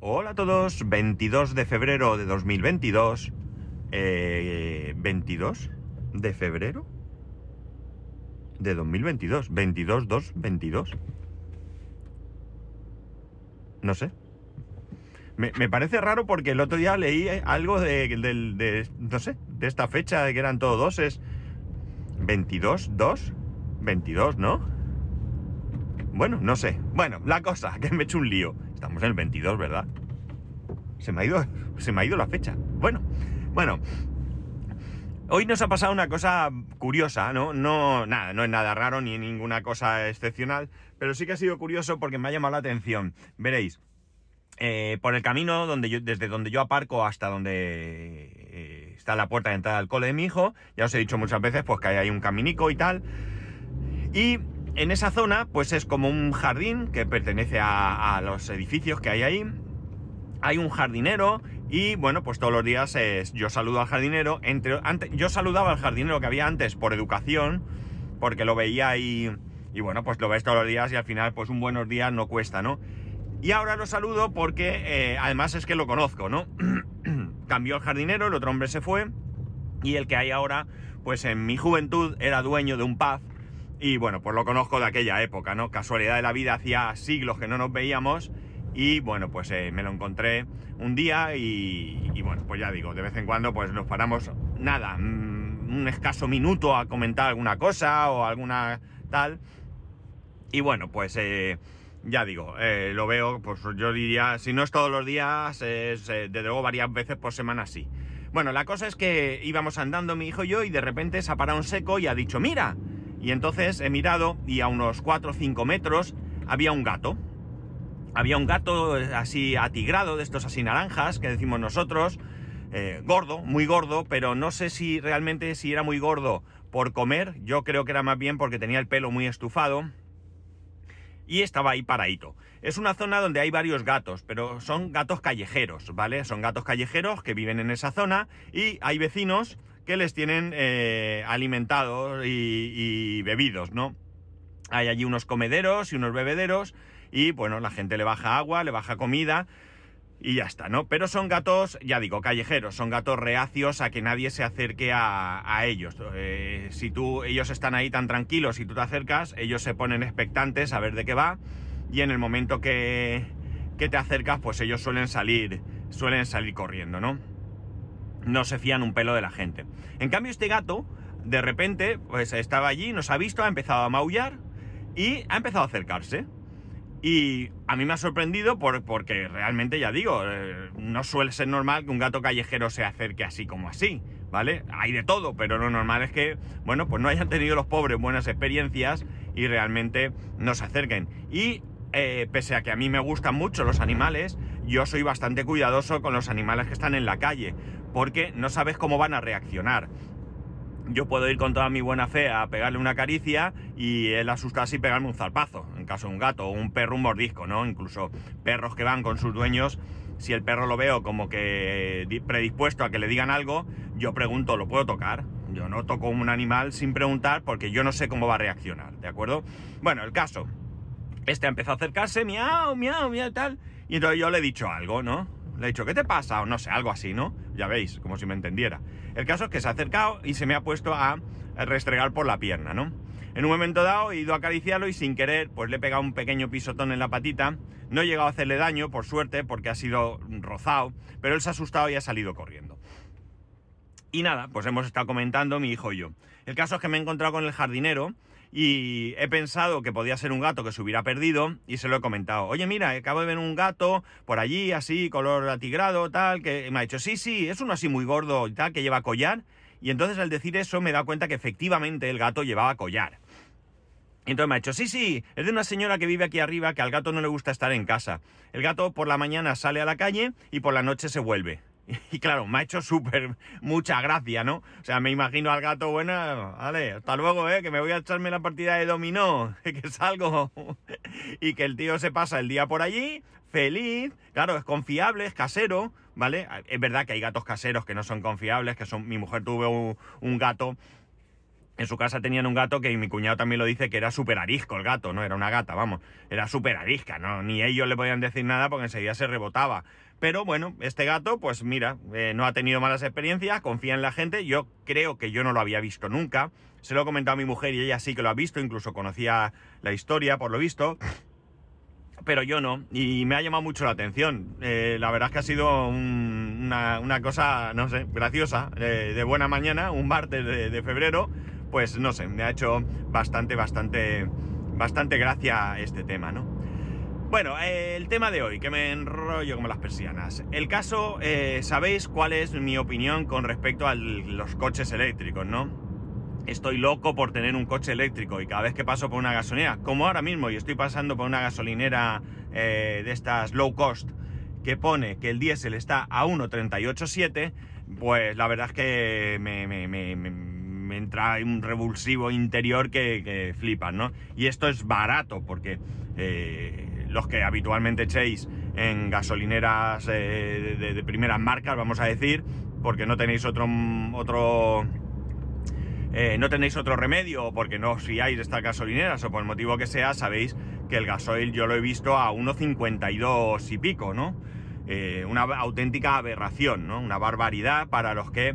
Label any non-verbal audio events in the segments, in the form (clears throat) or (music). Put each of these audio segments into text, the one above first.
Hola a todos, 22 de febrero de 2022. Eh, ¿22 de febrero? De 2022. 22, 2, 22. No sé. Me, me parece raro porque el otro día leí algo de, del- de- no sé, de esta fecha, de que eran todos doses. 22, 2, 22, ¿no? Bueno, no sé. Bueno, la cosa, (laughs) que me he hecho un lío. Estamos en el 22, ¿verdad? Se me ha ido, se me ha ido la fecha. Bueno, bueno. Hoy nos ha pasado una cosa curiosa, ¿no? No, nada, no es nada raro ni ninguna cosa excepcional, pero sí que ha sido curioso porque me ha llamado la atención. Veréis, eh, por el camino donde yo, desde donde yo aparco hasta donde eh, está la puerta de entrada al cole de mi hijo, ya os he dicho muchas veces pues que hay ahí un caminico y tal. Y en esa zona, pues es como un jardín que pertenece a, los edificios que hay ahí. Hay un jardinero y bueno, pues todos los días yo saludo al jardinero. Yo saludaba al jardinero que había antes por educación, porque lo veía ahí y bueno, pues lo ves todos los días y al final pues un buenos días no cuesta, ¿no? Y ahora lo saludo porque eh, además es que lo conozco, ¿no? (clears throat) Cambió el jardinero, el otro hombre se fue y el que hay ahora, pues en mi juventud era dueño de un pub y bueno, pues lo conozco de aquella época, ¿no? Casualidad de la vida, hacía siglos que no nos veíamos y bueno, pues eh, me lo encontré un día y, bueno, pues ya digo, de vez en cuando pues nos paramos, nada, mm, un escaso minuto a comentar alguna cosa o alguna tal. Y bueno, pues eh, ya digo, eh, lo veo, pues yo diría, si no es todos los días, es eh, desde luego varias veces por semana sí. Bueno, la cosa es que íbamos andando mi hijo y yo y de repente se ha parado un seco y ha dicho, mira. Y entonces he mirado y a unos 4 o 5 metros había un gato. Había un gato así atigrado, de estos así naranjas, que decimos nosotros, eh, gordo, muy gordo, pero no sé si realmente si era muy gordo por comer, yo creo que era más bien porque tenía el pelo muy estufado y estaba ahí paradito. Es una zona donde hay varios gatos, pero son gatos callejeros, ¿vale? Son gatos callejeros que viven en esa zona y hay vecinos que les tienen eh, alimentados y, bebidos, ¿no? Hay allí unos comederos y unos bebederos y bueno, la gente le baja agua, le baja comida y ya está, ¿no? Pero son gatos, ya digo, callejeros, son gatos reacios a que nadie se acerque a, a ellos. Eh, si tú, ellos están ahí tan tranquilos y tú te acercas, ellos se ponen expectantes a ver de qué va y en el momento que, que te acercas, pues ellos suelen salir, suelen salir corriendo, ¿no? No se fían un pelo de la gente. En cambio, este gato, de repente, pues estaba allí, nos ha visto, ha empezado a maullar y ha empezado a acercarse. Y a mí me ha sorprendido por, porque realmente, ya digo, eh, no suele ser normal que un gato callejero se acerque así como así, ¿vale? Hay de todo, pero lo normal es que, bueno, pues no hayan tenido los pobres buenas experiencias y realmente no se acerquen. Y eh, pese a que a mí me gustan mucho los animales, yo soy bastante cuidadoso con los animales que están en la calle, porque no sabes cómo van a reaccionar yo puedo ir con toda mi buena fe a pegarle una caricia y él asustarse y pegarme un zarpazo, en caso de un gato o un perro, un mordisco, ¿no? Incluso perros que van con sus dueños, si el perro lo veo como que predispuesto a que le digan algo, yo pregunto, ¿lo puedo tocar? Yo no toco un animal sin preguntar porque yo no sé cómo va a reaccionar, ¿de acuerdo? Bueno, el caso. Este ha empezado a acercarse, miau, miau, miau, tal. Y entonces yo le he dicho algo, ¿no? Le he dicho, ¿qué te pasa? O no sé, algo así, ¿no? Ya veis, como si me entendiera. El caso es que se ha acercado y se me ha puesto a restregar por la pierna, ¿no? En un momento dado he ido a acariciarlo y sin querer, pues le he pegado un pequeño pisotón en la patita. No he llegado a hacerle daño, por suerte, porque ha sido rozado, pero él se ha asustado y ha salido corriendo. Y nada, pues hemos estado comentando mi hijo y yo. El caso es que me he encontrado con el jardinero y he pensado que podía ser un gato que se hubiera perdido y se lo he comentado. Oye, mira, acabo de ver un gato por allí, así, color atigrado, tal, que me ha dicho, sí, sí, es uno así muy gordo y tal, que lleva collar. Y entonces al decir eso me he dado cuenta que efectivamente el gato llevaba collar. Y entonces me ha dicho, sí, sí, es de una señora que vive aquí arriba que al gato no le gusta estar en casa. El gato por la mañana sale a la calle y por la noche se vuelve. (laughs) Y claro, me ha hecho súper mucha gracia, ¿no? O sea, me imagino al gato, bueno, vale, hasta luego, ¿eh? Que me voy a echarme la partida de dominó, (laughs) que salgo. (laughs) y que el tío se pasa el día por allí, feliz, claro, es confiable, es casero, ¿vale? Es verdad que hay gatos caseros que no son confiables, que son... Mi mujer tuvo un, gato en su casa tenían un gato que mi cuñado también lo dice que era súper arisco el gato, no era una gata, vamos, era súper arisca, ¿no? Ni ellos le podían decir nada porque enseguida se rebotaba. Pero bueno, este gato, pues mira, eh, no ha tenido malas experiencias, confía en la gente, yo creo que yo no lo había visto nunca, se lo he comentado a mi mujer y ella sí que lo ha visto, incluso conocía la historia, por lo visto, pero yo no, y me ha llamado mucho la atención. Eh, la verdad es que ha sido una, cosa, no sé, graciosa, eh, de buena mañana, un martes de, de febrero, pues no sé, me ha hecho bastante, bastante, bastante gracia este tema, ¿no? Bueno, el tema de hoy, que me enrollo como las persianas. El caso, eh, sabéis cuál es mi opinión con respecto a los coches eléctricos, ¿no? Estoy loco por tener un coche eléctrico y cada vez que paso por una gasolinera, como ahora mismo, y estoy pasando por una gasolinera eh, de estas low cost, que pone que el diésel está a 1.387, pues la verdad es que me, entra un revulsivo interior que, que flipan, ¿no? Y esto es barato porque eh, los que habitualmente echéis en gasolineras eh, de, primeras marcas, vamos a decir, porque no tenéis otro otro eh, no tenéis otro remedio porque no os fiáis de estas gasolineras o por el motivo que sea, sabéis que el gasoil yo lo he visto a 1,52 y pico, ¿no? Eh, una auténtica aberración, ¿no? Una barbaridad para los que,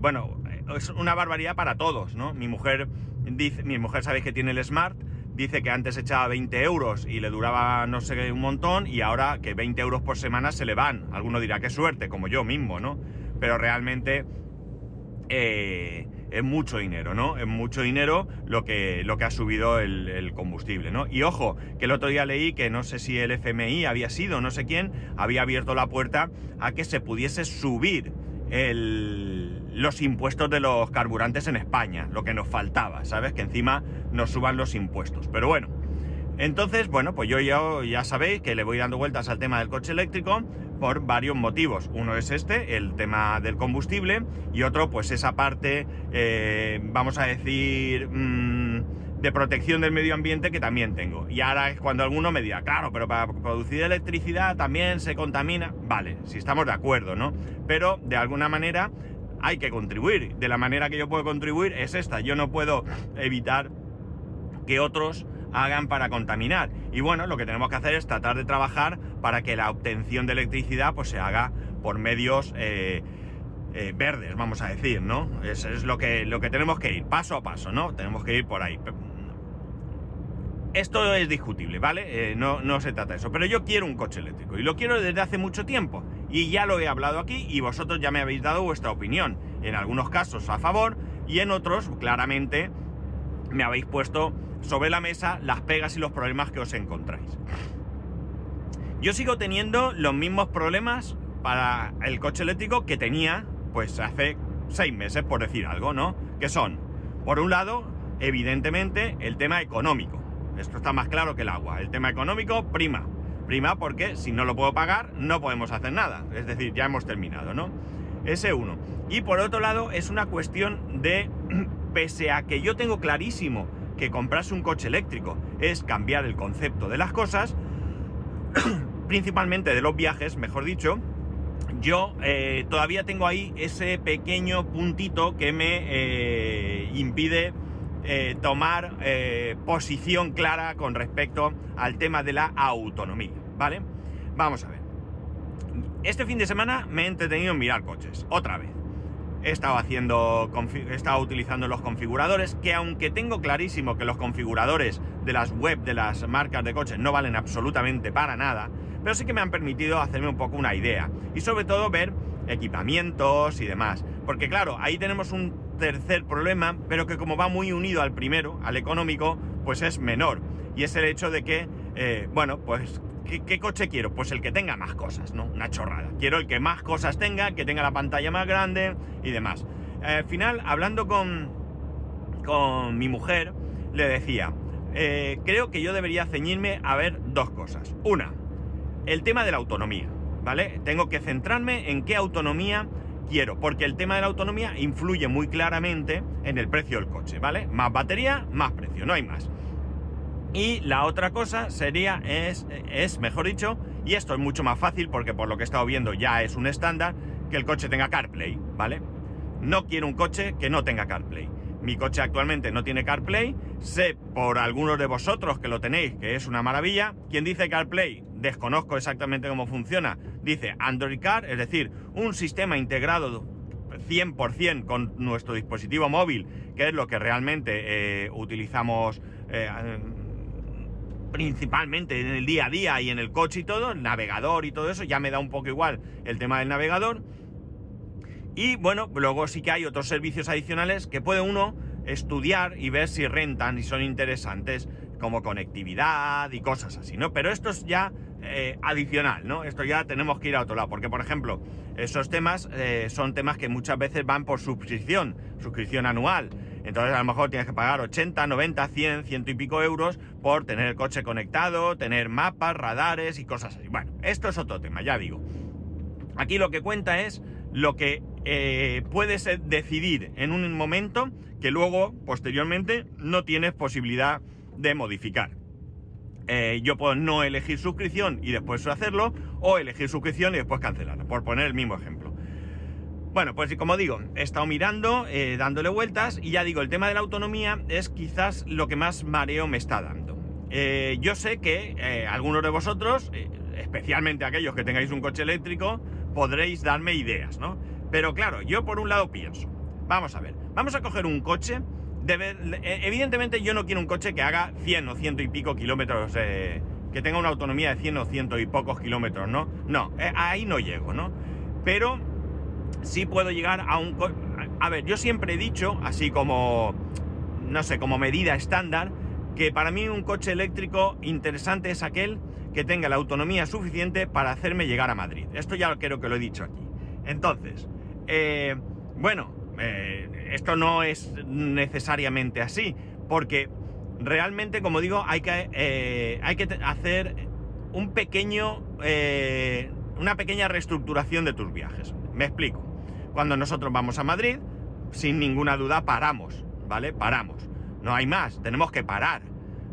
bueno, es una barbaridad para todos, ¿no? Mi mujer dice, mi mujer sabéis que tiene el Smart, dice que antes echaba 20 euros y le duraba no sé un montón y ahora que 20 euros por semana se le van. Alguno dirá qué suerte, como yo mismo, ¿no? Pero realmente eh, es mucho dinero, ¿no? Es mucho dinero lo que, lo que ha subido el, combustible, ¿no? Y ojo, que el otro día leí que no sé si el FMI había sido, no sé quién, había abierto la puerta a que se pudiese subir el, los impuestos de los carburantes en España, lo que nos faltaba, ¿sabes? Que encima nos suban los impuestos. Pero bueno, entonces, bueno, pues yo ya, sabéis que le voy dando vueltas al tema del coche eléctrico por varios motivos. Uno es este, el tema del combustible, y otro, pues esa parte, eh, vamos a decir, mmm, de protección del medio ambiente que también tengo. Y ahora es cuando alguno me diga, claro, pero para producir electricidad también se contamina. Vale, si estamos de acuerdo, ¿no? Pero de alguna manera hay que contribuir. De la manera que yo puedo contribuir es esta. Yo no puedo evitar que otros hagan para contaminar. Y bueno, lo que tenemos que hacer es tratar de trabajar para que la obtención de electricidad pues se haga por medios eh, eh, verdes, vamos a decir, ¿no? Eso es lo que, lo que tenemos que ir, paso a paso, ¿no? Tenemos que ir por ahí. Esto es discutible, ¿vale? Eh, no, no se trata de eso. Pero yo quiero un coche eléctrico y lo quiero desde hace mucho tiempo. Y ya lo he hablado aquí y vosotros ya me habéis dado vuestra opinión. En algunos casos a favor y en otros, claramente, me habéis puesto sobre la mesa las pegas y los problemas que os encontráis. Yo sigo teniendo los mismos problemas para el coche eléctrico que tenía pues hace seis meses, por decir algo, ¿no? Que son, por un lado, evidentemente, el tema económico. Esto está más claro que el agua. El tema económico prima. Prima porque si no lo puedo pagar, no podemos hacer nada. Es decir, ya hemos terminado, ¿no? Ese uno. Y por otro lado, es una cuestión de, (clears throat) pese a que yo tengo clarísimo que comprarse un coche eléctrico es cambiar el concepto de las cosas, (clears throat) principalmente de los viajes, mejor dicho, yo eh, todavía tengo ahí ese pequeño puntito que me eh, impide eh, tomar eh, posición clara con respecto al tema de la autonomía, ¿vale? Vamos a ver. Este fin de semana me he entretenido en mirar coches, otra vez. He estado haciendo, he estado utilizando los configuradores, que aunque tengo clarísimo que los configuradores de las web de las marcas de coches no valen absolutamente para nada, pero sí que me han permitido hacerme un poco una idea y sobre todo ver equipamientos y demás. Porque claro, ahí tenemos un tercer problema, pero que como va muy unido al primero, al económico, pues es menor. Y es el hecho de que, eh, bueno, pues, ¿qué, ¿qué, coche quiero? Pues el que tenga más cosas, ¿no? Una chorrada. Quiero el que más cosas tenga, que tenga la pantalla más grande y demás. Al final, hablando con, con mi mujer, le decía, eh, creo que yo debería ceñirme a ver dos cosas. Una, el tema de la autonomía, ¿vale? Tengo que centrarme en qué autonomía quiero, porque el tema de la autonomía influye muy claramente en el precio del coche, ¿vale? Más batería, más precio, no hay más. Y la otra cosa sería, es, es, mejor dicho, y esto es mucho más fácil porque por lo que he estado viendo ya es un estándar, que el coche tenga CarPlay, ¿vale? No quiero un coche que no tenga CarPlay. mi coche actualmente no tiene CarPlay, sé por algunos de vosotros que lo tenéis que es una maravilla. Quien dice CarPlay, desconozco exactamente cómo funciona, dice Android Car, es decir, un sistema integrado 100% con nuestro dispositivo móvil, que es lo que realmente eh, utilizamos eh, principalmente en el día a día y en el coche y todo, el navegador y todo eso, ya me da un poco igual el tema del navegador. Y bueno, luego sí que hay otros servicios adicionales que puede uno estudiar y ver si rentan y son interesantes, como conectividad y cosas así, ¿no? Pero esto es ya eh, adicional, ¿no? Esto ya tenemos que ir a otro lado, porque por ejemplo, esos temas eh, son temas que muchas veces van por suscripción, suscripción anual. Entonces a lo mejor tienes que pagar 80, 90, 100, ciento y pico euros por tener el coche conectado, tener mapas, radares y cosas así. Bueno, esto es otro tema, ya digo. Aquí lo que cuenta es lo que eh, puedes decidir en un momento que luego, posteriormente, no tienes posibilidad de modificar. Eh, yo puedo no elegir suscripción y después hacerlo, o elegir suscripción y después cancelarla, por poner el mismo ejemplo. Bueno, pues como digo, he estado mirando, eh, dándole vueltas y ya digo, el tema de la autonomía es quizás lo que más mareo me está dando. Eh, yo sé que algunos de vosotros, especialmente aquellos que tengáis un coche eléctrico, podréis darme ideas, ¿no? Pero claro, yo por un lado pienso, vamos a ver, vamos a coger un coche, evidentemente yo no quiero un coche que haga 100 o ciento y pico kilómetros, que tenga una autonomía de 100 o ciento y pocos kilómetros, ¿no? No, ahí no llego, ¿no? Pero sí puedo llegar a un... A ver, yo siempre he dicho, así como, no sé, como medida estándar, que para mí un coche eléctrico interesante es aquel que tenga la autonomía suficiente para hacerme llegar a Madrid. Esto ya creo que lo he dicho aquí. Entonces, eh, bueno, eh, esto no es necesariamente así, porque realmente, como digo, hay que, eh, hacer un pequeño, una pequeña reestructuración de tus viajes. Me explico. Cuando nosotros vamos a Madrid, sin ninguna duda paramos, ¿vale? Paramos. No hay más, tenemos que parar.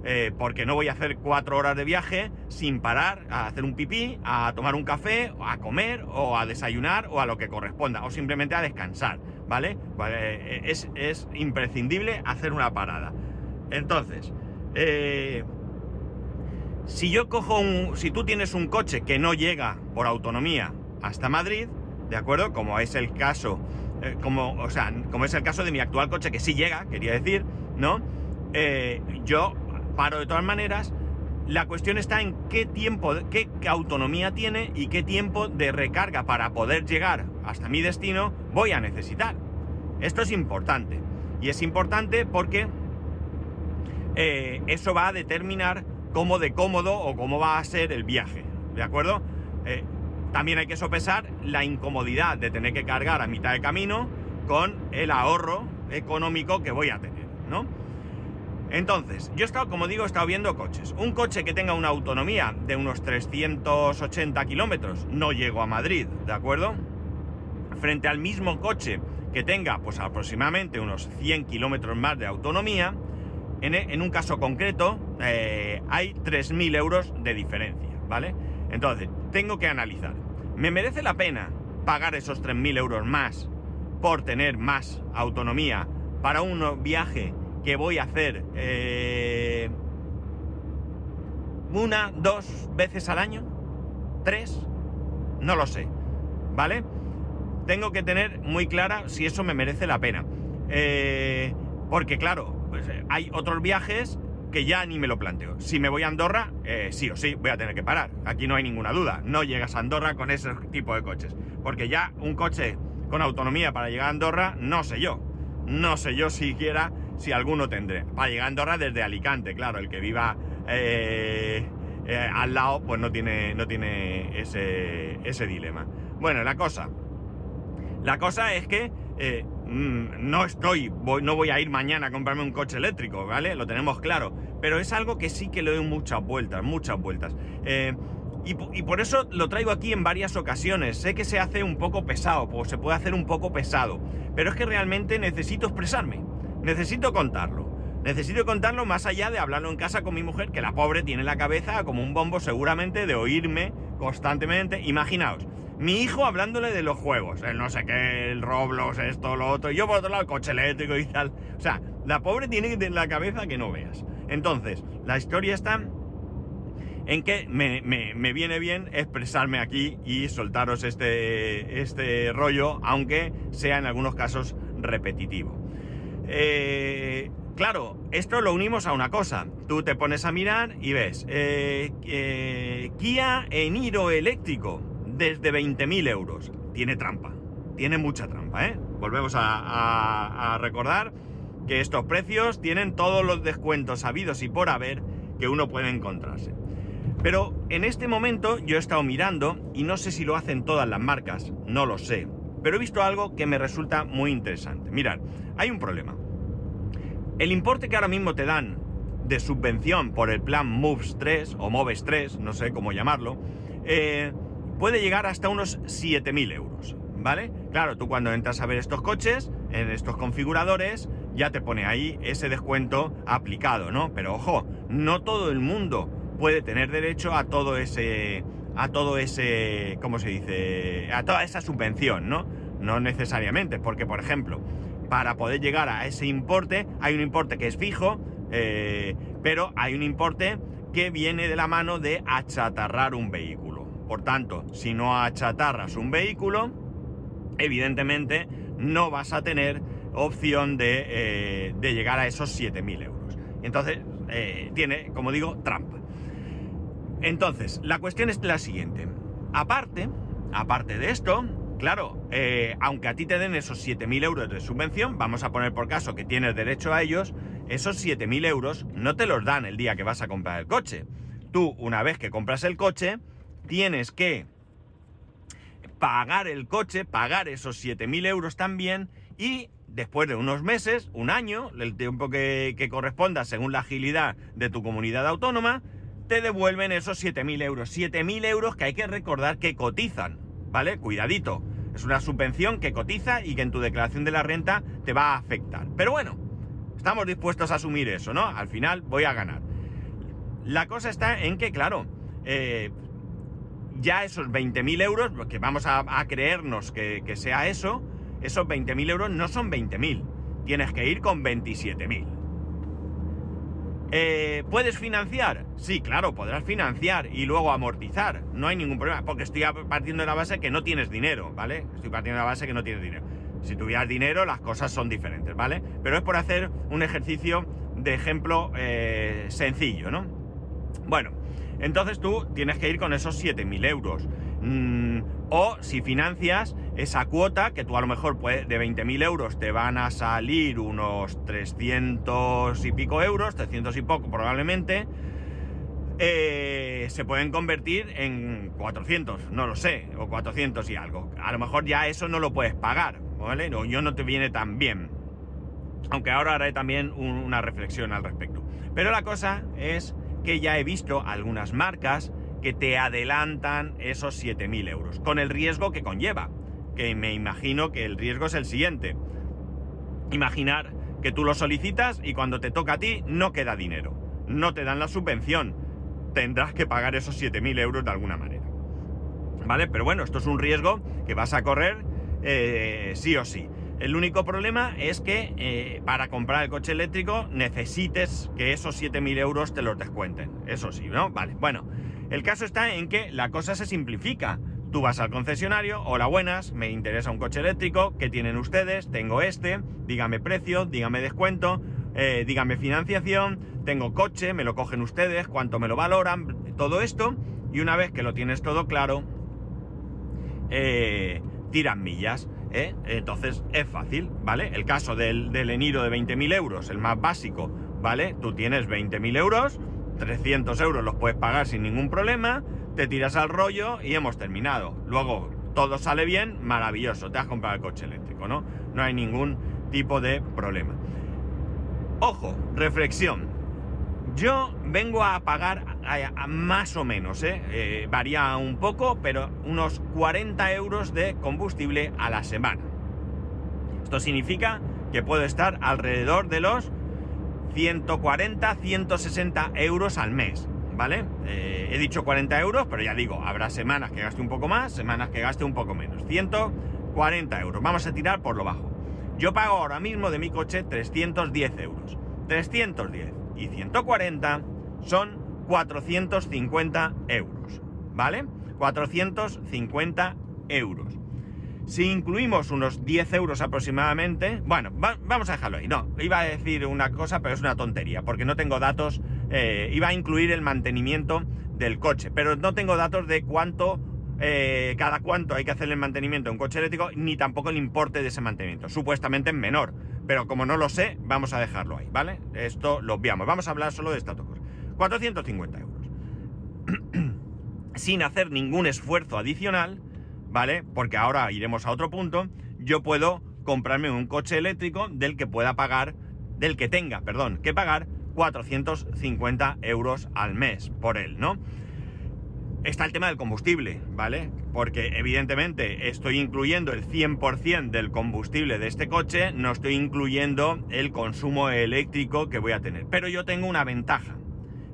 Eh, porque no voy a hacer cuatro horas de viaje sin parar a hacer un pipí, a tomar un café, a comer o a desayunar o a lo que corresponda, o simplemente a descansar, ¿vale? Eh, es, imprescindible hacer una parada. Entonces, eh, si yo cojo un... Si tú tienes un coche que no llega por autonomía hasta Madrid, ¿de acuerdo? Como es el caso, eh, como, o sea, como es el caso de mi actual coche, que sí llega, quería decir, ¿no? Yo paro de todas maneras. La cuestión está en qué tiempo, qué autonomía tiene y qué tiempo de recarga para poder llegar hasta mi destino voy a necesitar. Esto es importante. Y es importante porque eh, eso va a determinar cómo de cómodo o cómo va a ser el viaje. ¿De acuerdo? También hay que sopesar la incomodidad de tener que cargar a mitad de camino con el ahorro económico que voy a tener, ¿no? Entonces, yo he estado, como digo, he estado viendo coches. Un coche que tenga una autonomía de unos 380 kilómetros, no llego a Madrid, ¿de acuerdo? Frente al mismo coche que tenga, pues aproximadamente unos 100 kilómetros más de autonomía, en, un caso concreto eh, hay 3.000 euros de diferencia, ¿vale? Entonces, tengo que analizar ¿Me merece la pena pagar esos 3.000 euros más por tener más autonomía para un viaje que voy a hacer eh, una, dos veces al año? ¿Tres? No lo sé. ¿Vale? Tengo que tener muy clara si eso me merece la pena. Eh, porque claro, pues, eh, hay otros viajes que ya ni me lo planteo. Si me voy a Andorra, eh, sí o sí, voy a tener que parar. Aquí no hay ninguna duda. No llegas a Andorra con ese tipo de coches. Porque ya un coche con autonomía para llegar a Andorra, no sé yo. No sé yo siquiera si alguno tendré. Para llegar a Andorra desde Alicante, claro. El que viva al lado, pues no tiene, no tiene ese dilema. Bueno, la cosa. La cosa es que Mm, no estoy, no voy a ir mañana a comprarme un coche eléctrico, ¿vale? Lo tenemos claro. Pero es algo que sí que le doy muchas vueltas, muchas vueltas. Eh, y, por eso lo traigo aquí en varias ocasiones. Sé que se hace un poco pesado, pues se puede hacer un poco pesado. Pero es que realmente necesito expresarme. Necesito contarlo. Necesito contarlo más allá de hablarlo en casa con mi mujer, que la pobre tiene la cabeza como un bombo seguramente de oírme constantemente. Imaginaos, Mi hijo hablándole de los juegos, el no sé qué, el Roblox, esto, lo otro, y yo por otro lado el coche eléctrico y tal. O sea, la pobre tiene tener la cabeza que no veas. Entonces, la historia está en que me, viene bien expresarme aquí y soltaros este, este rollo, aunque sea en algunos casos repetitivo. Eh, claro, esto lo unimos a una cosa. Tú te pones a mirar y ves eh, eh, Kia Eniro eléctrico desde 20.000 euros. Tiene trampa, tiene mucha trampa, ¿eh? Volvemos a recordar que estos precios tienen todos los descuentos habidos y por haber que uno puede encontrarse. Pero en este momento yo he estado mirando y no sé si lo hacen todas las marcas, no lo sé. Pero he visto algo que me resulta muy interesante. Mirad, hay un problema. El importe que ahora mismo te dan de subvención por el plan Moves 3 o Moves 3, no sé cómo llamarlo, eh, puede llegar hasta unos 7.000 euros, ¿vale? Claro, tú cuando entras a ver estos coches, en estos configuradores, ya te pone ahí ese descuento aplicado, ¿no? Pero ojo, no todo el mundo puede tener derecho a todo ese, a todo ese, ¿cómo se dice? A toda esa subvención, ¿no? No necesariamente, porque por ejemplo, para poder llegar a ese importe, hay un importe que es fijo, eh, pero hay un importe que viene de la mano de achatarrar un vehículo. Por tanto, si no achatarras un vehículo, evidentemente no vas a tener opción de, eh, llegar a esos 7.000 euros. Entonces, eh, tiene, como digo, trampa. Entonces, la cuestión es la siguiente. Aparte, aparte de esto, claro, eh, aunque a ti te den esos 7.000 euros de subvención, vamos a poner por caso que tienes derecho a ellos, esos 7.000 euros no te los dan el día que vas a comprar el coche. Tú, una vez que compras el coche, tienes que pagar el coche, pagar esos 7.000 euros también y después de unos meses, un año, el tiempo que, corresponda según la agilidad de tu comunidad autónoma, te devuelven esos 7.000 euros. 7.000 euros que hay que recordar que cotizan, ¿vale? Cuidadito. Es una subvención que cotiza y que en tu declaración de la renta te va a afectar. Pero bueno, estamos dispuestos a asumir eso, ¿no? Al final voy a ganar. La cosa está en que, claro, eh, ya esos 20.000 euros, que vamos a, creernos que, sea eso, esos 20.000 euros no son 20.000. Tienes que ir con 27.000. Eh, ¿Puedes financiar? Sí, claro, podrás financiar y luego amortizar. No hay ningún problema, porque estoy partiendo de la base que no tienes dinero, ¿vale? Estoy partiendo de la base que no tienes dinero. Si tuvieras dinero, las cosas son diferentes, ¿vale? Pero es por hacer un ejercicio de ejemplo eh, sencillo, ¿no? Bueno, entonces tú tienes que ir con esos 7.000 euros. Mm, o si financias esa cuota, que tú a lo mejor de 20.000 euros te van a salir unos 300 y pico euros, 300 y poco probablemente, eh, se pueden convertir en 400, no lo sé, o 400 y algo. A lo mejor ya eso no lo puedes pagar, ¿vale? O yo no te viene tan bien. Aunque ahora haré también una reflexión al respecto. Pero la cosa es que ya he visto algunas marcas que te adelantan esos 7.000 euros, con el riesgo que conlleva, que me imagino que el riesgo es el siguiente. Imaginar que tú lo solicitas y cuando te toca a ti no queda dinero, no te dan la subvención, tendrás que pagar esos 7.000 euros de alguna manera. ¿Vale? Pero bueno, esto es un riesgo que vas a correr eh, sí o sí. El único problema es que eh, para comprar el coche eléctrico necesites que esos 7.000 euros te los descuenten. Eso sí, ¿no? Vale, bueno. El caso está en que la cosa se simplifica. Tú vas al concesionario, hola buenas, me interesa un coche eléctrico, ¿qué tienen ustedes? Tengo este, dígame precio, dígame descuento, eh, dígame financiación, tengo coche, me lo cogen ustedes, cuánto me lo valoran, todo esto, y una vez que lo tienes todo claro, eh, tiran millas. ¿Eh? Entonces es fácil, ¿vale? El caso del, del Eniro de 20.000 euros, el más básico, ¿vale? Tú tienes 20.000 euros, 300 euros los puedes pagar sin ningún problema, te tiras al rollo y hemos terminado. Luego todo sale bien, maravilloso, te has comprado el coche eléctrico, ¿no? No hay ningún tipo de problema. Ojo, reflexión. Yo vengo a pagar más o menos, ¿eh? ¿eh? varía un poco, pero unos 40 euros de combustible a la semana. Esto significa que puedo estar alrededor de los 140, 160 euros al mes, ¿vale? Eh, he dicho 40 euros, pero ya digo, habrá semanas que gaste un poco más, semanas que gaste un poco menos. 140 euros. Vamos a tirar por lo bajo. Yo pago ahora mismo de mi coche 310 euros. 310 y 140 son 450 euros, ¿vale? 450 euros. Si incluimos unos 10 euros aproximadamente, bueno, vamos a dejarlo ahí. No, iba a decir una cosa, pero es una tontería, porque no tengo datos. Eh, iba a incluir el mantenimiento del coche, pero no tengo datos de cuánto, eh, cada cuánto hay que hacer el mantenimiento de un coche eléctrico, ni tampoco el importe de ese mantenimiento. Supuestamente es menor, pero como no lo sé, vamos a dejarlo ahí, ¿vale? Esto lo obviamos. Vamos a hablar solo de esta 450 euros. (clears throat) Sin hacer ningún esfuerzo adicional ¿vale? Porque ahora iremos a otro punto. Yo puedo comprarme un coche eléctrico del que pueda pagar, del que tenga, perdón, que pagar 450 euros al mes por él, ¿no? Está el tema del combustible, ¿vale? Porque evidentemente estoy incluyendo el 100% del combustible de este coche, no estoy incluyendo el consumo eléctrico que voy a tener. Pero yo tengo una ventaja.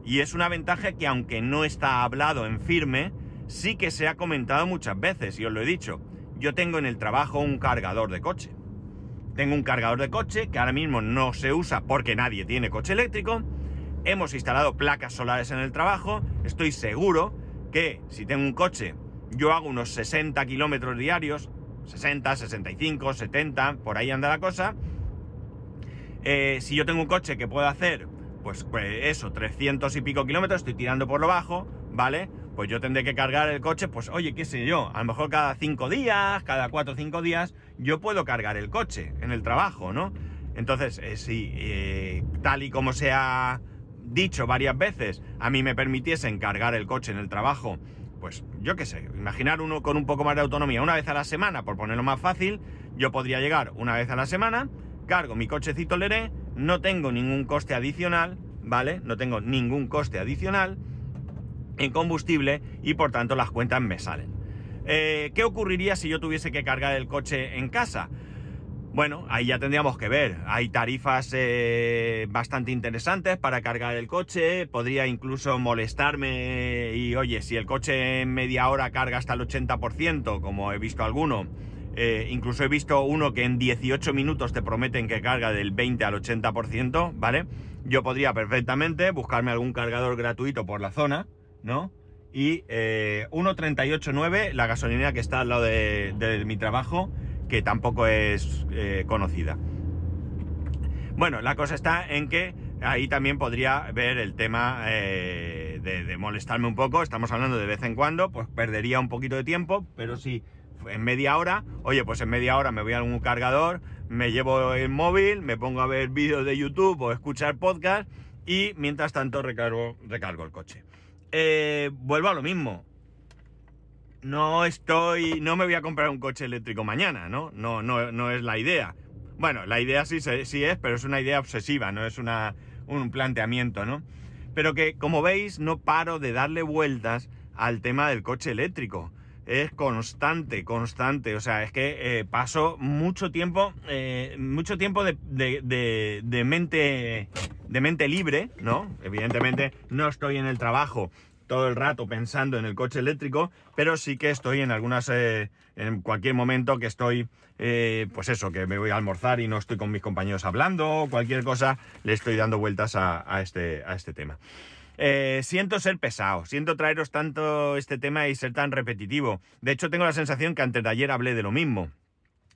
Y es una ventaja que aunque no está hablado en firme, sí que se ha comentado muchas veces, y os lo he dicho. Yo tengo en el trabajo un cargador de coche. Tengo un cargador de coche que ahora mismo no se usa porque nadie tiene coche eléctrico. Hemos instalado placas solares en el trabajo. Estoy seguro que si tengo un coche, yo hago unos 60 kilómetros diarios, 60, 65, 70, por ahí anda la cosa. Eh, si yo tengo un coche que puedo hacer, pues, pues eso, 300 y pico kilómetros, estoy tirando por lo bajo, ¿vale? pues yo tendré que cargar el coche, pues oye, qué sé yo, a lo mejor cada cinco días, cada cuatro o cinco días, yo puedo cargar el coche en el trabajo, ¿no? Entonces, eh, si eh, tal y como se ha dicho varias veces, a mí me permitiesen cargar el coche en el trabajo, pues yo qué sé, imaginar uno con un poco más de autonomía, una vez a la semana, por ponerlo más fácil, yo podría llegar una vez a la semana, cargo mi cochecito Leré, no tengo ningún coste adicional, ¿vale? No tengo ningún coste adicional en combustible y por tanto las cuentas me salen. Eh, ¿Qué ocurriría si yo tuviese que cargar el coche en casa? Bueno, ahí ya tendríamos que ver. Hay tarifas eh, bastante interesantes para cargar el coche. Podría incluso molestarme y, oye, si el coche en media hora carga hasta el 80%, como he visto alguno, eh, incluso he visto uno que en 18 minutos te prometen que carga del 20 al 80%, ¿vale? Yo podría perfectamente buscarme algún cargador gratuito por la zona, ¿no? Y eh, 1.38.9, la gasolinera que está al lado de, mi trabajo, que tampoco es eh, conocida. Bueno, la cosa está en que ahí también podría ver el tema eh, de, molestarme un poco. Estamos hablando de vez en cuando, pues perdería un poquito de tiempo, pero si en media hora, oye, pues en media hora me voy a algún cargador, me llevo el móvil, me pongo a ver vídeos de YouTube o escuchar podcast y mientras tanto recargo, recargo el coche. Eh, vuelvo a lo mismo. No estoy. No me voy a comprar un coche eléctrico mañana, ¿no? No, no, no es la idea. Bueno, la idea sí, sí es, pero es una idea obsesiva, no es una, un planteamiento, ¿no? Pero que, como veis, no paro de darle vueltas al tema del coche eléctrico. Es constante, constante. O sea, es que eh, paso mucho tiempo, eh, mucho tiempo de, de, de mente de mente libre, ¿no? Evidentemente no estoy en el trabajo todo el rato pensando en el coche eléctrico, pero sí que estoy en algunas, eh, en cualquier momento que estoy, eh, pues eso, que me voy a almorzar y no estoy con mis compañeros hablando, cualquier cosa, le estoy dando vueltas a, este, a este tema. Eh, siento ser pesado, siento traeros tanto este tema y ser tan repetitivo. De hecho, tengo la sensación que antes de ayer hablé de lo mismo.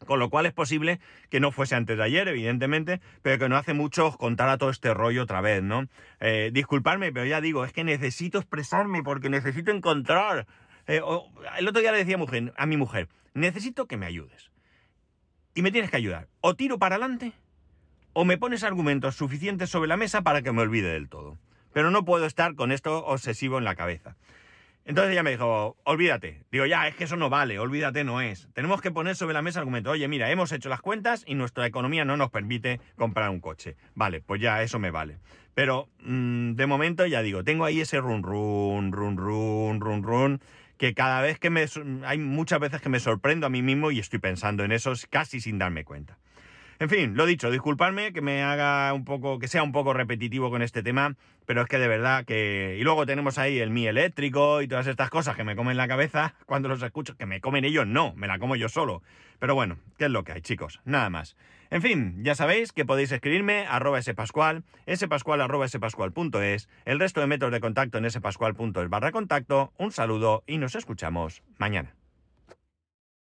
Con lo cual es posible que no fuese antes de ayer, evidentemente, pero que no hace mucho os contara todo este rollo otra vez, ¿no? Eh, disculparme, pero ya digo, es que necesito expresarme porque necesito encontrar. Eh, el otro día le decía mujer, a mi mujer, necesito que me ayudes. Y me tienes que ayudar. O tiro para adelante, o me pones argumentos suficientes sobre la mesa para que me olvide del todo. Pero no puedo estar con esto obsesivo en la cabeza. Entonces ella me dijo, olvídate. Digo, ya, es que eso no vale, olvídate no es. Tenemos que poner sobre la mesa el argumento, oye, mira, hemos hecho las cuentas y nuestra economía no nos permite comprar un coche. Vale, pues ya eso me vale. Pero mm, de momento ya digo, tengo ahí ese run run, run run, run run, que cada vez que me... Hay muchas veces que me sorprendo a mí mismo y estoy pensando en eso casi sin darme cuenta. En fin, lo dicho, disculpadme que me haga un poco, que sea un poco repetitivo con este tema, pero es que de verdad que... Y luego tenemos ahí el mi eléctrico y todas estas cosas que me comen la cabeza (laughs) cuando los escucho, que me comen ellos, no, me la como yo solo. Pero bueno, ¿qué es lo que hay, chicos? Nada más. En fin, ya sabéis que podéis escribirme arroba spascual, spascual arroba spascual.es, el resto de métodos de contacto en spascual.es barra contacto. Un saludo y nos escuchamos mañana.